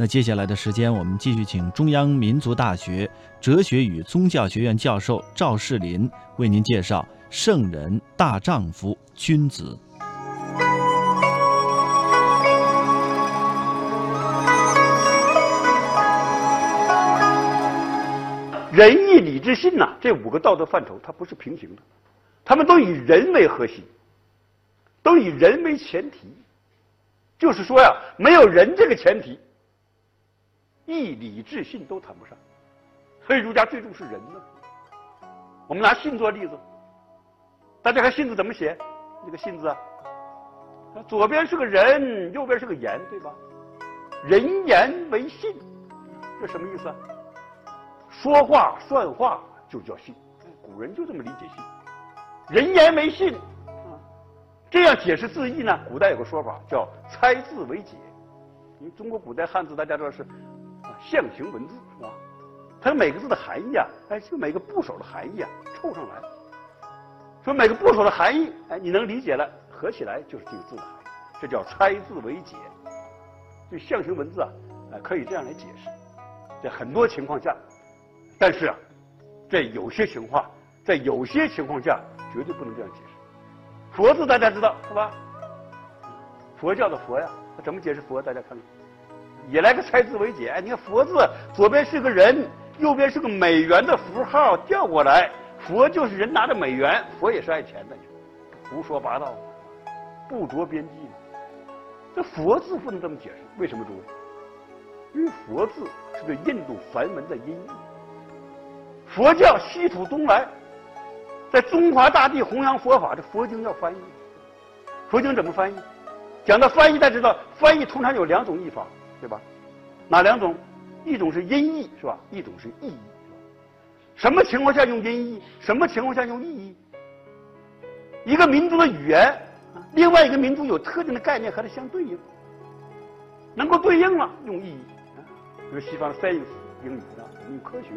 那接下来的时间，我们继续请中央民族大学哲学与宗教学院教授赵世林为您介绍圣人、大丈夫、君子。仁义礼智信呐，这五个道德范畴它不是平行的，他们都以人为核心，都以人为前提。就是说呀，没有人这个前提，义礼智信都谈不上。所以儒家最重视人呢。我们拿信做例子，大家看信字怎么写？这个信字啊，左边是个人，右边是个言，对吧？人言为信，这什么意思啊？说话算话就叫信，古人就这么理解信。人言为信，这样解释字义呢？古代有个说法叫猜字为解。因为中国古代汉字大家知道是啊象形文字是吧？它每个字的含义啊，哎，就每个部首的含义啊凑上来，说每个部首的含义，哎，你能理解了，合起来就是这个字的含义，这叫拆字为解。这象形文字啊，啊可以这样来解释，在很多情况下。但是啊，在有些情况，在有些情况下，绝对不能这样解释。佛字大家知道是吧？佛教的佛呀，怎么解释佛？大家看看，也来个拆字为解。你看佛字左边是个人，右边是个美元的符号，调过来，佛就是人拿着美元，佛也是爱钱的，胡说八道，不着边际。这佛字不能这么解释，为什么诸位？因为佛字是对印度梵文的音译。佛教西土东来，在中华大地弘扬佛法，这佛经要翻译。佛经怎么翻译？讲到翻译，大家知道，翻译通常有两种译法，对吧？哪两种？一种是音译，是吧？一种是意译。什么情况下用音译？什么情况下用意译？一个民族的语言，另外一个民族有特定的概念和它相对应，能够对应了，用意译。比如西方的 science 英语啊，用科学。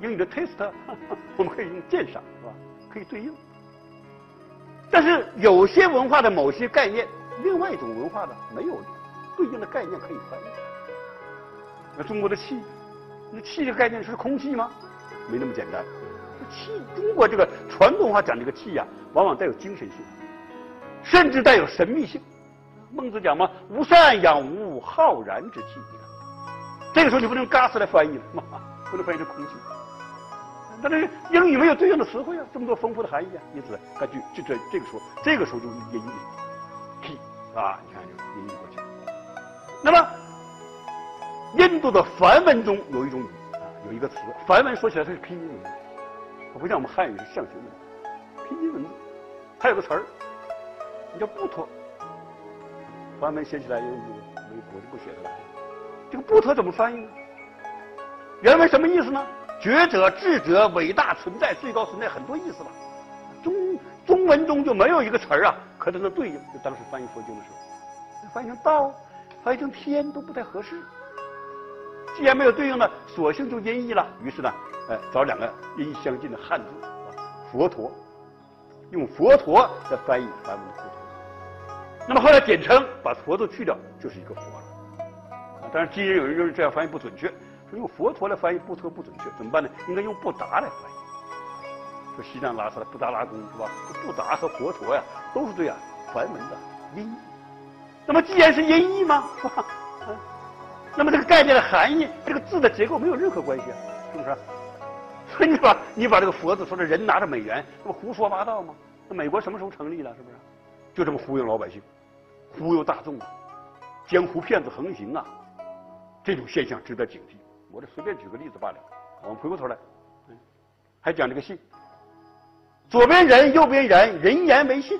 英语的 taste，我们可以用鉴赏，是吧？可以对应。但是有些文化的某些概念，另外一种文化的没有对应的概念可以翻译。那中国的气，那气这个概念是空气吗？没那么简单。气，中国这个传统话讲这个气呀，往往带有精神性，甚至带有神秘性。孟子讲嘛，“无善养无浩然之气”。你看这个时候你不能用 gas 来翻译了，不能翻译成空气。但是英语没有对应的词汇啊，这么多丰富的含义啊，因此根据就这这个时候，这个时候就音译，p 啊，你看就音译过去。那么印度的梵文中有一种语啊，有一个词，梵文说起来它是拼音文字，它不像我们汉语是象形文字，拼音文字，它有个词儿，叫不脱。梵文写起来用微博就不写了。这个不脱怎么翻译呢？原文什么意思呢？觉者、智者、伟大存在、最高存在，很多意思吧。中中文中就没有一个词儿啊，和它能对应。就当时翻译佛经的时候，翻译成道，翻译成天都不太合适。既然没有对应的，索性就音译了。于是呢，哎，找两个音相近的汉字，佛陀，用佛陀来翻译梵文的佛陀。那么后来简称把佛字去掉，就是一个佛了。当然，今日有人认为这样翻译不准确。说用佛陀来翻译不特不准确，怎么办呢？应该用布达来翻译。说西藏拉萨的布达拉宫是吧？布达和佛陀呀，都是对啊梵文的音译。那么既然是音译吗？那么这个概念的含义，这个字的结构没有任何关系啊，是不是？所以你把你把这个佛字说成人拿着美元，那不胡说八道吗？那美国什么时候成立了？是不是？就这么忽悠老百姓，忽悠大众啊，江湖骗子横行啊，这种现象值得警惕。我这随便举个例子罢了。我们回过头来，还讲这个信，左边人，右边言，人言为信。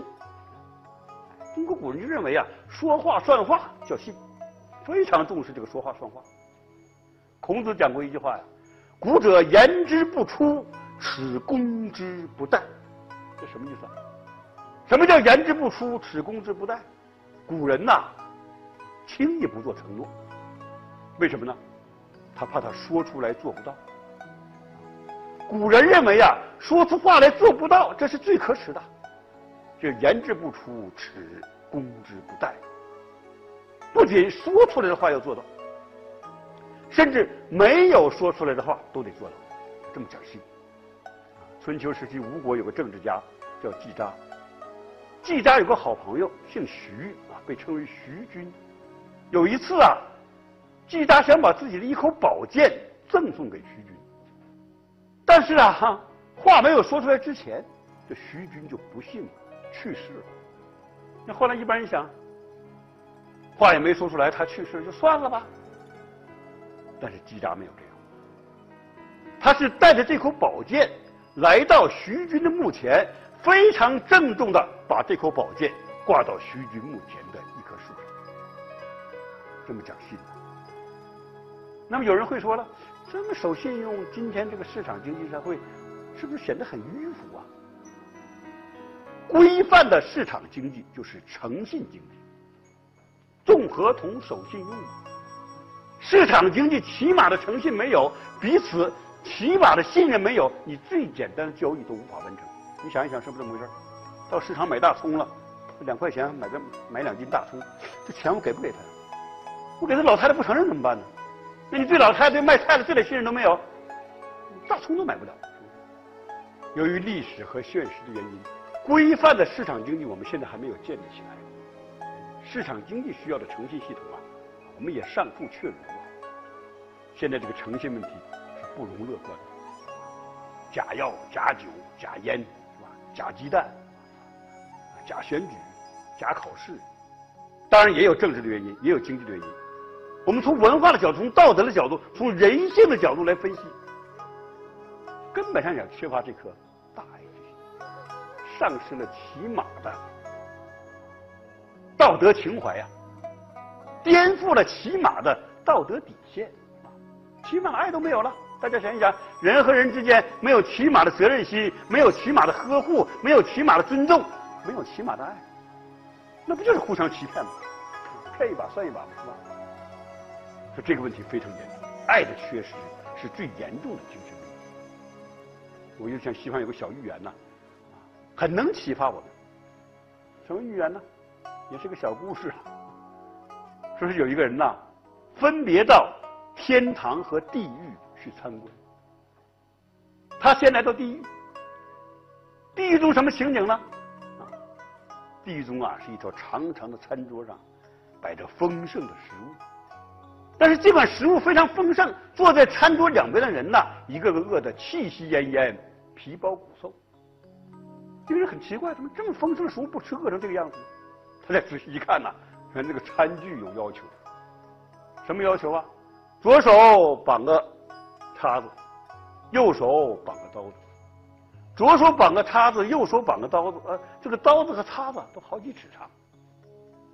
中国古人就认为啊，说话算话叫信，非常重视这个说话算话。孔子讲过一句话呀：“古者言之不出，耻攻之不殆。”这什么意思啊？什么叫言之不出，耻攻之不殆？古人呐，轻易不做承诺，为什么呢？他怕他说出来做不到。古人认为啊，说出话来做不到，这是最可耻的。就言之不出，耻攻之不殆。不仅说出来的话要做到，甚至没有说出来的话都得做到，这么讲信。春秋时期，吴国有个政治家叫季札，季札有个好朋友姓徐啊，被称为徐君。有一次啊，季札想把自己的一口宝剑赠送给徐君，但是啊，话没有说出来之前，这徐君就不幸去世了。那后来一般人想，话也没说出来，他去世就算了吧。但是季札没有这样，他是带着这口宝剑来到徐军的墓前，非常郑重的把这口宝剑挂到徐军墓前的一棵树上，这么讲信。那么有人会说了，这么守信用，今天这个市场经济社会，是不是显得很迂腐啊？规范的市场经济就是诚信经济，重合同守信用。市场经济起码的诚信没有，彼此起码的信任没有，你最简单的交易都无法完成。你想一想，是不是这么回事？到市场买大葱了，两块钱买个买两斤大葱，这钱我给不给他？我给他老太太不承认怎么办呢？那你对老太太卖菜的这点信任都没有，大葱都买不了。由于历史和现实的原因。规范的市场经济，我们现在还没有建立起来。市场经济需要的诚信系统啊，我们也尚处确如啊。现在这个诚信问题是不容乐观的。假药、假酒、假烟，是吧？假鸡蛋，假选举，假考试，当然也有政治的原因，也有经济的原因。我们从文化的角度、从道德的角度、从人性的角度来分析，根本上讲缺乏这颗。丧失了起码的道德情怀呀，颠覆了起码的道德底线，起码的爱都没有了。大家想一想，人和人之间没有起码的责任心，没有起码的呵护，没有起码的尊重，没有起码的爱，那不就是互相欺骗吗？骗一把算一把嘛是吧？说这个问题非常严重，爱的缺失是最严重的精神问题。我就像西方有个小寓言呐。很能启发我们。什么寓言呢？也是个小故事。说是有一个人呐，分别到天堂和地狱去参观。他先来到地狱。地狱中什么情景呢？地狱中啊是一条长长的餐桌上摆着丰盛的食物，但是尽管食物非常丰盛，坐在餐桌两边的人呐，一个个饿得气息奄奄、皮包骨瘦。这个人很奇怪，怎么这么丰盛的食物不吃，饿成这个样子？他再仔细一看呐，看这个餐具有要求，什么要求啊？左手绑个叉子，右手绑个刀子。左手绑个叉子，右手绑个刀子，呃，这个刀子和叉子都好几尺长，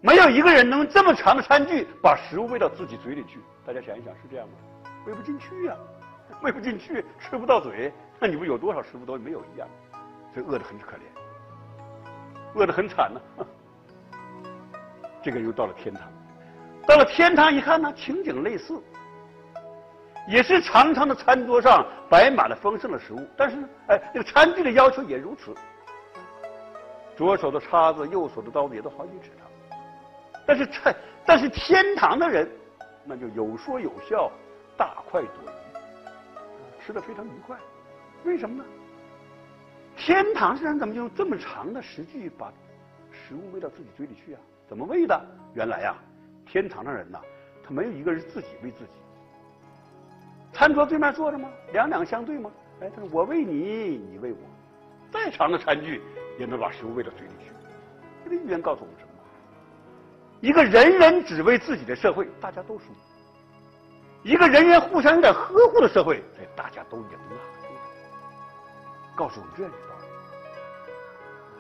没有一个人能这么长的餐具把食物喂到自己嘴里去。大家想一想，是这样吗？喂不进去呀，喂不进去，吃不到嘴，那你不有多少食物都没有一样？这饿得很可怜，饿得很惨呢。这个又到了天堂，到了天堂一看呢，情景类似，也是长长的餐桌上摆满了丰盛的食物，但是呢哎，这个餐具的要求也如此，左手的叉子，右手的刀子也都好几尺长，但是菜，但是天堂的人那就有说有笑，大快朵颐，吃的非常愉快，为什么呢？天堂上人怎么就用这么长的食具把食物喂到自己嘴里去啊？怎么喂的？原来呀，天堂的人呐，他没有一个人自己喂自己。餐桌对面坐着吗？两两相对吗？哎，他说我喂你，你喂我，再长的餐具也能把食物喂到嘴里去。这个寓言告诉我们什么？一个人人只为自己的社会，大家都输；一个人人互相有点呵护的社会，哎，大家都赢了。告诉我们这样一个道理。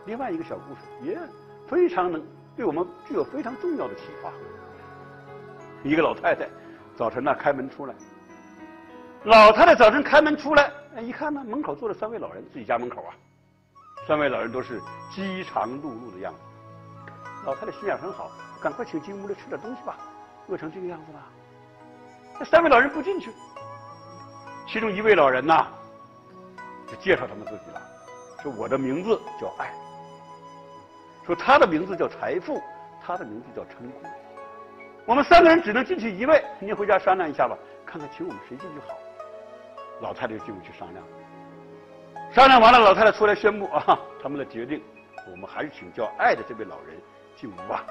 另外一个小故事也非常能对我们具有非常重要的启发。一个老太太早晨呢开门出来，老太太早晨开门出来，一看呢门口坐着三位老人，自己家门口啊，三位老人都是饥肠辘辘的样子。老太太心眼很好，赶快请进屋来吃点东西吧，饿成这个样子了。那三位老人不进去，其中一位老人呐。就介绍他们自己了，说我的名字叫爱，说他的名字叫财富，他的名字叫成功。我们三个人只能进去一位，您回家商量一下吧，看看请我们谁进去好。老太太就进屋去商量，商量完了，老太太出来宣布啊，他们的决定，我们还是请叫爱的这位老人进屋吧。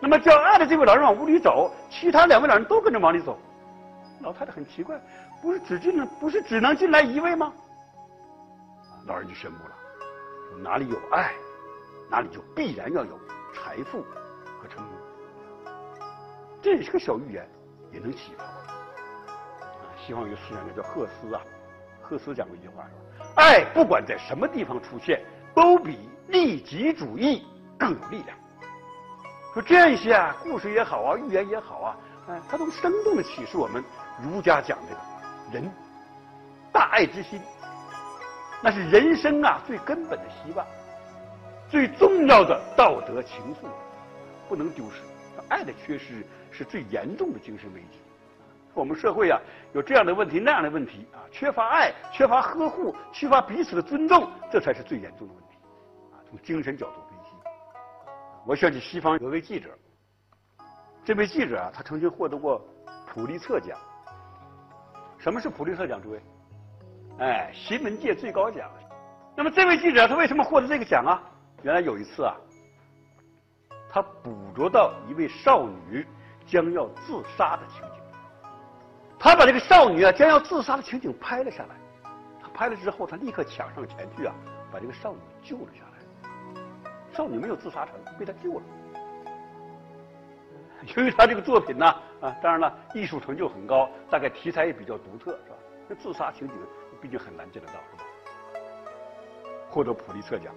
那么叫爱的这位老人往屋里走，其他两位老人都跟着往里走。老太太很奇怪，不是只进了，不是只能进来一位吗？老人就宣布了：说哪里有爱，哪里就必然要有财富和成功。这也是个小寓言，也能启发。啊，西方有个诗人叫赫斯啊，赫斯讲过一句话说：爱不管在什么地方出现，都比利己主义更有力量。说这些啊，故事也好啊，寓言也好啊，哎，它都生动的启示我们儒家讲这个人大爱之心。那是人生啊最根本的希望，最重要的道德情愫，不能丢失。爱的缺失是最严重的精神危机。我们社会啊有这样的问题那样的问题啊，缺乏爱，缺乏呵护，缺乏彼此的尊重，这才是最严重的问题。啊，从精神角度分析，我想起西方有位记者，这位记者啊，他曾经获得过普利策奖。什么是普利策奖？诸位？哎，新闻界最高奖。那么这位记者他为什么获得这个奖啊？原来有一次啊，他捕捉到一位少女将要自杀的情景，他把这个少女啊将要自杀的情景拍了下来。他拍了之后，他立刻抢上前去啊，把这个少女救了下来。少女没有自杀成，被他救了。由于他这个作品呢，啊，当然了，艺术成就很高，大概题材也比较独特，是吧？那自杀情景。毕竟很难见得到，是吧？获得普利策奖，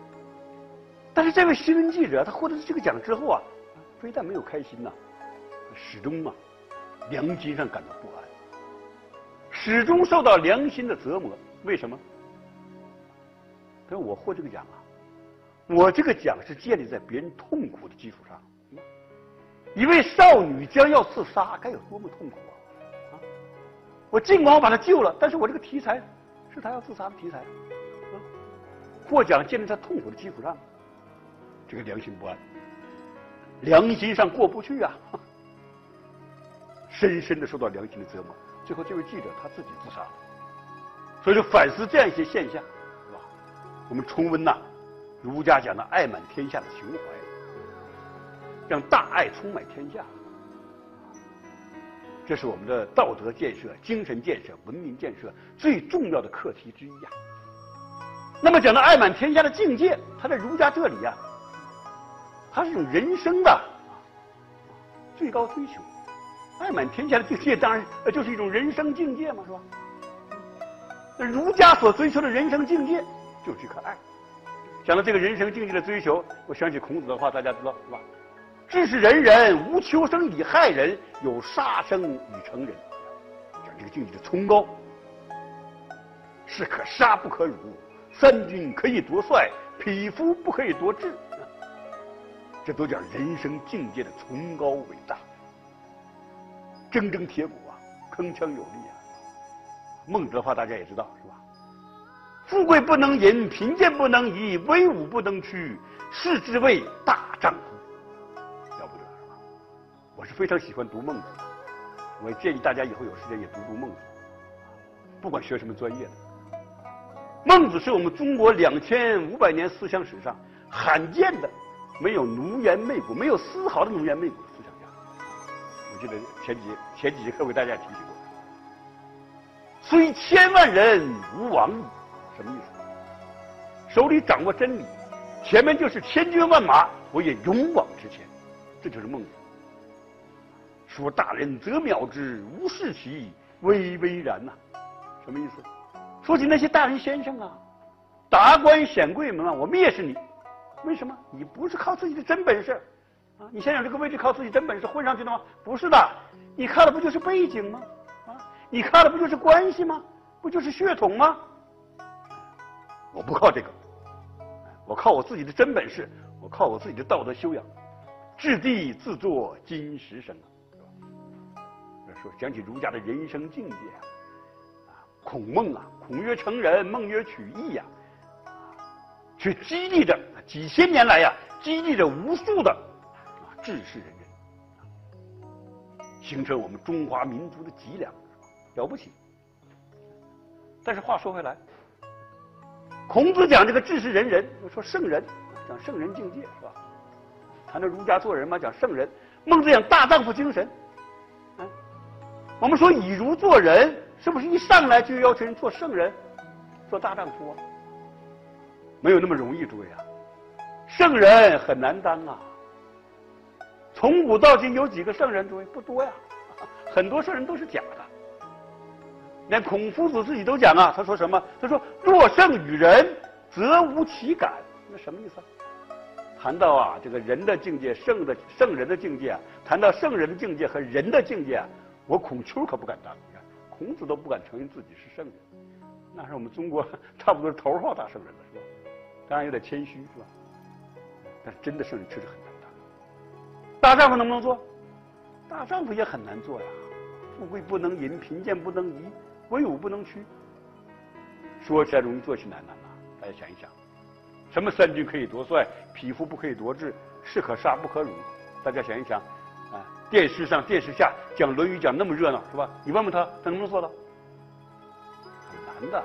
但是这位新闻记者他获得这个奖之后啊，非但没有开心呐，始终啊良心上感到不安，始终受到良心的折磨。为什么？他说：“我获这个奖啊，我这个奖是建立在别人痛苦的基础上。一位少女将要自杀，该有多么痛苦啊！啊，我尽管我把她救了，但是我这个题材。”是他要自杀的题材，啊，获奖建立在痛苦的基础上，这个良心不安，良心上过不去啊，深深的受到良心的折磨。最后，这位记者他自己自杀了。所以说，反思这样一些现象，是吧？我们重温呐，儒家讲的爱满天下的情怀，让大爱充满天下。这是我们的道德建设、精神建设、文明建设最重要的课题之一呀。那么讲到爱满天下的境界，它在儒家这里呀，它是一种人生的最高追求。爱满天下的境界，当然就是一种人生境界嘛，是吧？那儒家所追求的人生境界，就是这颗爱。讲到这个人生境界的追求，我想起孔子的话，大家知道是吧？知是人人无求生以害人，有杀生以成仁。讲这个境界的崇高，士可杀不可辱，三军可以夺帅，匹夫不可以夺志。这都叫人生境界的崇高伟大。铮铮铁骨啊，铿锵有力啊。孟子的话大家也知道是吧？富贵不能淫，贫贱不能移，威武不能屈，是之谓大丈夫。我是非常喜欢读孟子的，我也建议大家以后有时间也读读孟子，不管学什么专业的。孟子是我们中国两千五百年思想史上罕见的没有奴颜媚骨、没有丝毫的奴颜媚骨的思想家。我记得前几前几节课为大家提醒过，虽千万人吾往矣，什么意思？手里掌握真理，前面就是千军万马，我也勇往直前。这就是孟子。说大人则藐之，无视其巍巍然呐，什么意思？说起那些大人先生啊，达官显贵们啊，我蔑视你，为什么？你不是靠自己的真本事啊？你想想这个位置靠自己真本事混上去的吗？不是的，你靠的不就是背景吗？啊，你靠的不就是关系吗？不就是血统吗？我不靠这个，我靠我自己的真本事，我靠我自己的道德修养，掷地自作金石声啊！说讲起儒家的人生境界啊，孔孟啊，孔曰成人，孟曰取义呀，啊，却激励着几千年来呀，激励着无数的啊志士仁人。形成我们中华民族的脊梁，了不起。但是话说回来，孔子讲这个志士仁人，说圣人，讲圣人境界是吧？谈到儒家做人嘛，讲圣人。孟子讲大丈夫精神，我们说以儒做人，是不是一上来就要求人做圣人，做大丈夫啊？没有那么容易，诸位啊，圣人很难当啊。从古到今有几个圣人？诸位不多呀，很多圣人都是假的。连孔夫子自己都讲啊，他说什么？他说：“若圣与人，则无其感。”那什么意思？谈到啊，这个人的境界，圣的圣人的境界，谈到圣人的境界和人的境界，我孔丘可不敢当。你看，孔子都不敢承认自己是圣人，那是我们中国差不多头号大圣人了，是吧？当然有点谦虚，是吧？但是真的圣人确实很难当。大丈夫能不能做？大丈夫也很难做呀。富贵不能淫，贫贱不能移，威武不能屈。说起来容易，做起来难呐。大家想一想。什么三军可以夺帅，匹夫不可以夺志，士可杀不可辱。大家想一想，啊，电视上、电视下讲《论语》讲那么热闹，是吧？你问问他，他能不能做到？很难的。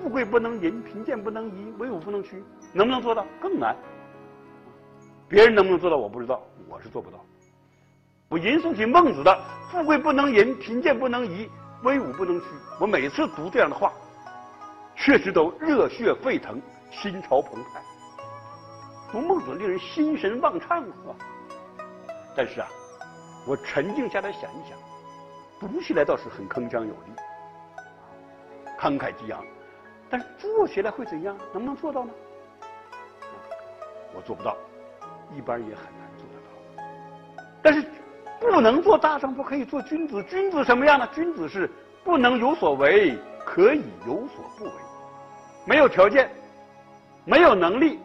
富贵不能淫，贫贱不能移，威武不能屈，能不能做到？更难。别人能不能做到？我不知道，我是做不到。我吟诵起孟子的“富贵不能淫，贫贱不能移，威武不能屈”，我每次读这样的话，确实都热血沸腾。心潮澎湃，读孟子令人心神望畅，是吧？但是啊，我沉静下来想一想，读起来倒是很铿锵有力，慷慨激昂，但是做起来会怎样？能不能做到呢？我做不到，一般人也很难做得到。但是不能做大丈夫，可以做君子。君子什么样呢？君子是不能有所为，可以有所不为，没有条件。没有能力，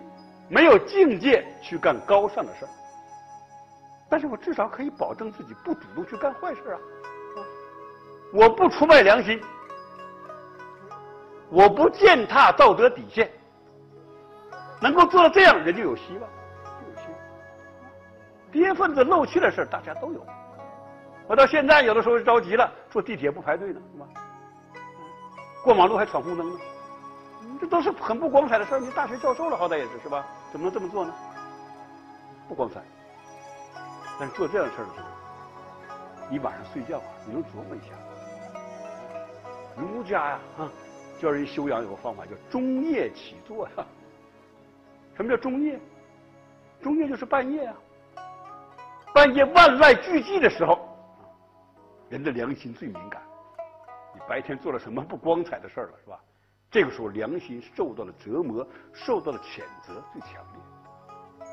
没有境界去干高尚的事儿，但是我至少可以保证自己不主动去干坏事啊！我不出卖良心，我不践踏道德底线，能够做到这样，人就有希望，就有希望。跌份子漏气的事大家都有，我到现在有的时候着急了，坐地铁不排队呢，是吧？过马路还闯红灯呢。这都是很不光彩的事儿。你大学教授了，好歹也是是吧？怎么能这么做呢？不光彩。但是做这样的事儿的时候，你晚上睡觉，你能琢磨一下。儒家呀，啊，教人修养有个方法叫中夜起坐呀。什么叫中夜？中夜就是半夜啊。半夜万籁俱寂的时候，人的良心最敏感。你白天做了什么不光彩的事儿了，是吧？这个时候，良心受到了折磨，受到了谴责，最强烈，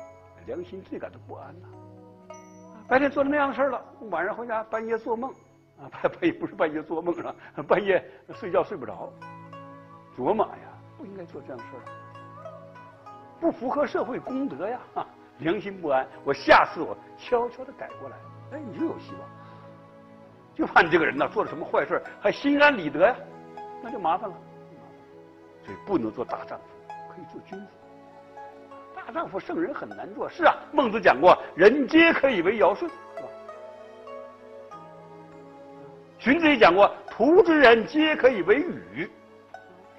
良心最感到不安呐。白天做了那样的事儿了，晚上回家半夜做梦，啊，半半夜不是半夜做梦啊，半夜睡觉睡不着，琢磨呀，不应该做这样的事儿，不符合社会公德呀，良心不安，我下次我悄悄的改过来，哎，你就有希望。就怕你这个人呢，做了什么坏事还心安理得呀，那就麻烦了。所以不能做大丈夫，可以做君子。大丈夫圣人很难做，是啊。孟子讲过，人皆可以为尧舜，是吧？荀子也讲过，图之人皆可以为禹，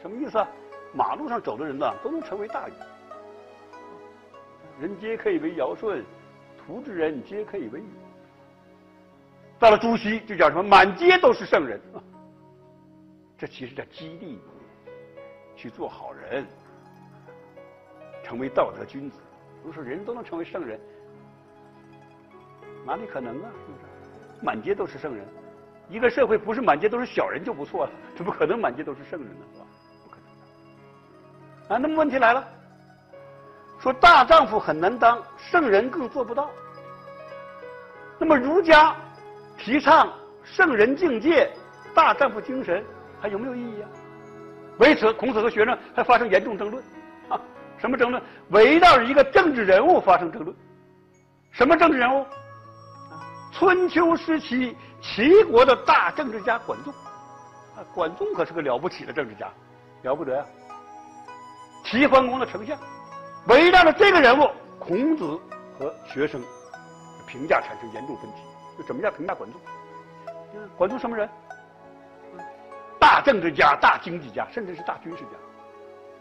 什么意思啊？马路上走的人呢，都能成为大禹。人皆可以为尧舜，图之人皆可以为禹。到了朱熹，就讲什么满街都是圣人啊，这其实叫激励你。去做好人，成为道德君子。不是人人都能成为圣人，哪里可能啊？是不是？满街都是圣人，一个社会不是满街都是小人就不错了，怎么可能满街都是圣人呢？是吧？不可能的。啊，那么问题来了，说大丈夫很难当，圣人更做不到。那么儒家提倡圣人境界、大丈夫精神，还有没有意义啊？为此，孔子和学生还发生严重争论，什么争论？围绕着一个政治人物发生争论。什么政治人物？春秋时期齐国的大政治家管仲，啊，管仲可是个了不起的政治家，了不得呀！齐桓公的丞相，围绕着这个人物，孔子和学生评价产生严重分歧。就怎么样评价管仲？管仲什么人？大政治家、大经济家，甚至是大军事家，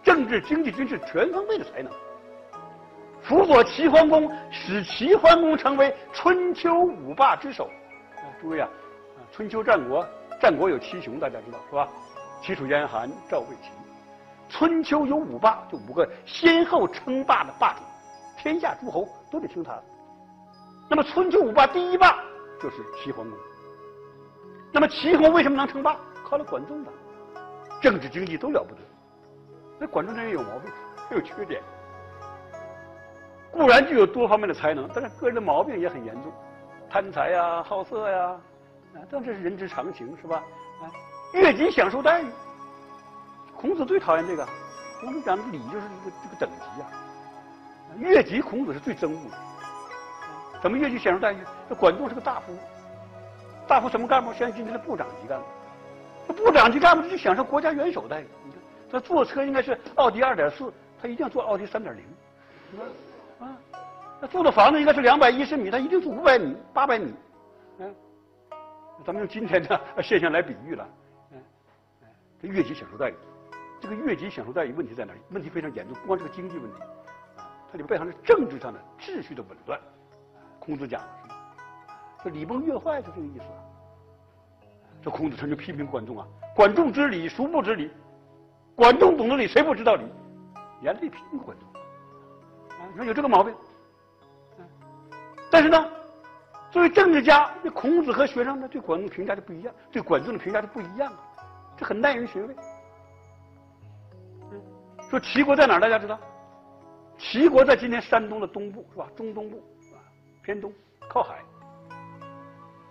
政治、经济、军事全方位的才能。辅佐齐桓公，使齐桓公成为春秋五霸之首。啊，诸位啊，春秋战国，战国有七雄，大家知道是吧？齐楚燕韩赵魏秦。春秋有五霸，就五个先后称霸的霸主，天下诸侯都得听他的。那么春秋五霸第一霸就是齐桓公。那么齐桓为什么能称霸？靠了管仲的，政治经济都了不得。那管仲这人有毛病，他有缺点。固然具有多方面的才能，但是个人的毛病也很严重，贪财呀、好色呀，啊，但这是人之常情，是吧？啊，越级享受待遇。孔子最讨厌这个，孔子讲的礼就是这个这个等级呀。越级，孔子是最憎恶的。怎么越级享受待遇？这管仲是个大夫，大夫什么干部？像今天的部长级干部。这部长级干部就享受国家元首待遇。你看，他坐车应该是奥迪二点四，他一定要坐奥迪三点零。啊，那住的房子应该是两百一十米，他一定住五百米、八百米，嗯，咱们用今天的现象来比喻了，嗯，这越级享受待遇，这个越级享受待遇问题在哪里？问题非常严重，不光是个经济问题，啊，它里边背后是政治上的秩序的紊乱。孔子讲是？这礼崩乐坏就这个意思。这孔子他就批评管仲啊，管仲之礼，孰不知礼？管仲懂得礼，谁不知道礼？严厉批评管仲。你说有这个毛病，但是呢，作为政治家，那孔子和学生呢对管仲评价就不一样，对管仲的评价就不一样啊，这很耐人寻味。说齐国在哪儿？大家知道？齐国在今天山东的东部，是吧？中东部啊，偏东，靠海。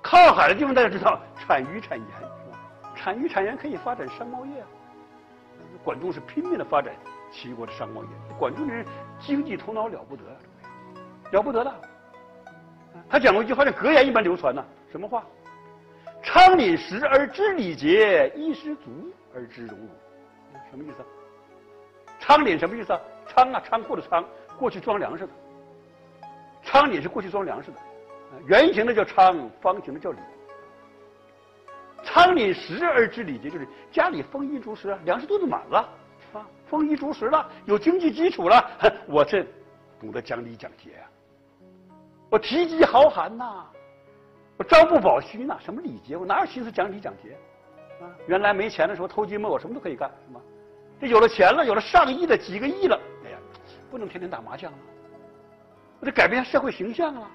靠海的地方大家知道，产鱼产盐，是吧？产鱼产盐可以发展商贸业。管仲是拼命的发展。齐国的商贸业，管仲这人经济头脑了不得，了不得的。他讲过一句话，像格言一般流传呢。什么话？仓廪实而知礼节，衣食足而知荣辱。什么意思？仓廪什么意思啊？仓啊，仓库的仓，过去装粮食的。仓廪是过去装粮食的，圆形的叫仓，方形的叫礼。仓廪实而知礼节，就是家里丰衣足食啊，粮食肚子满了。啊，丰衣足食了，有经济基础了，我这懂得讲礼讲节啊，我提及豪寒呐，我朝不保夕呐，什么礼节？我哪有心思讲礼讲节？啊，原来没钱的时候偷鸡摸狗什么都可以干，是吗？这有了钱了，有了上亿的几个亿了，哎呀，不能天天打麻将了，我得改变社会形象啊，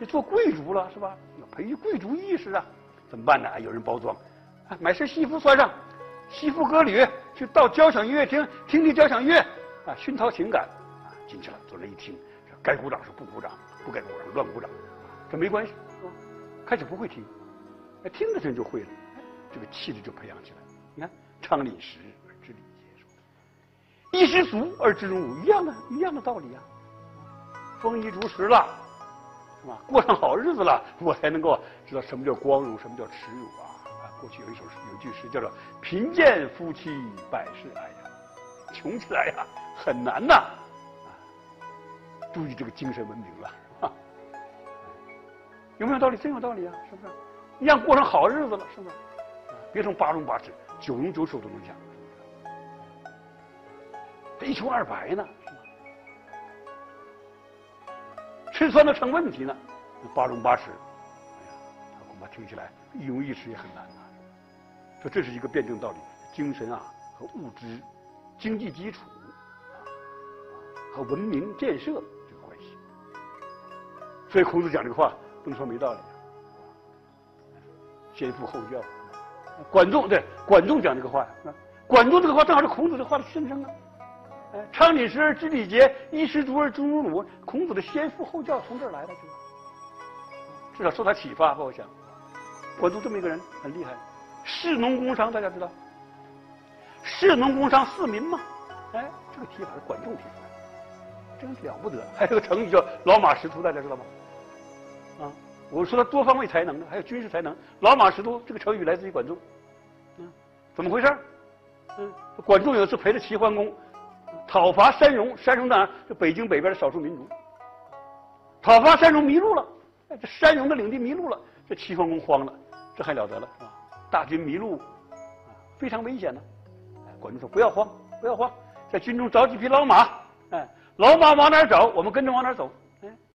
得做贵族了，是吧？要培育贵族意识啊，怎么办呢？有人包装，啊买身西服穿上。西服革履去到交响音乐厅听听交响乐，啊，熏陶情感，啊，进去了，坐那一听，该鼓掌是不鼓掌，不该鼓掌乱鼓掌，这没关系，开始不会听，哎，听着听就会了，这个气质就培养起来。你看，昌廪实而知礼节，衣食足而知荣辱，一样的，一样的道理啊。丰衣足食了，是吧？过上好日子了，我才能够知道什么叫光荣，什么叫耻辱啊。啊过去有一首诗，有句诗叫做“贫贱夫妻百事哀呀”，穷起来呀很难呐，啊，注意这个精神文明了，有没有道理？真有道理啊，是不是？一样过上好日子了，是不是？别说八荣八耻，九荣九丑都能讲，这一穷二白呢，吃穿都成问题呢，八荣八耻，恐怕听起来一荣一耻也很难呐。说这是一个辩证道理，精神啊和物质、经济基础啊和文明建设这个关系。所以孔子讲这个话不能说没道理，先父后教。管仲对管仲讲这个话，管仲这个话正好是孔子这话的心声啊。哎，昌廪实而知礼节，衣食足而知荣辱。孔子的先父后教从这儿来的，至少受他启发吧。我想，管仲这么一个人很厉害。士农工商，大家知道，士农工商四民嘛？哎，这个提法是管仲提出来的，真了不得。还有个成语叫“老马识途”，大家知道吗？啊，我说他多方位才能呢，还有军事才能。“老马识途”这个成语来自于管仲。嗯，怎么回事？嗯，管仲有一次陪着齐桓公讨伐山戎，山戎哪？就北京北边的少数民族。讨伐山戎迷路了，这山戎的领地迷路了。这齐桓公慌了，这还了得了是吧！大军迷路，啊，非常危险的。管仲说不要慌，不要慌，在军中找几匹老马，哎，老马往哪儿走，我们跟着往哪儿走。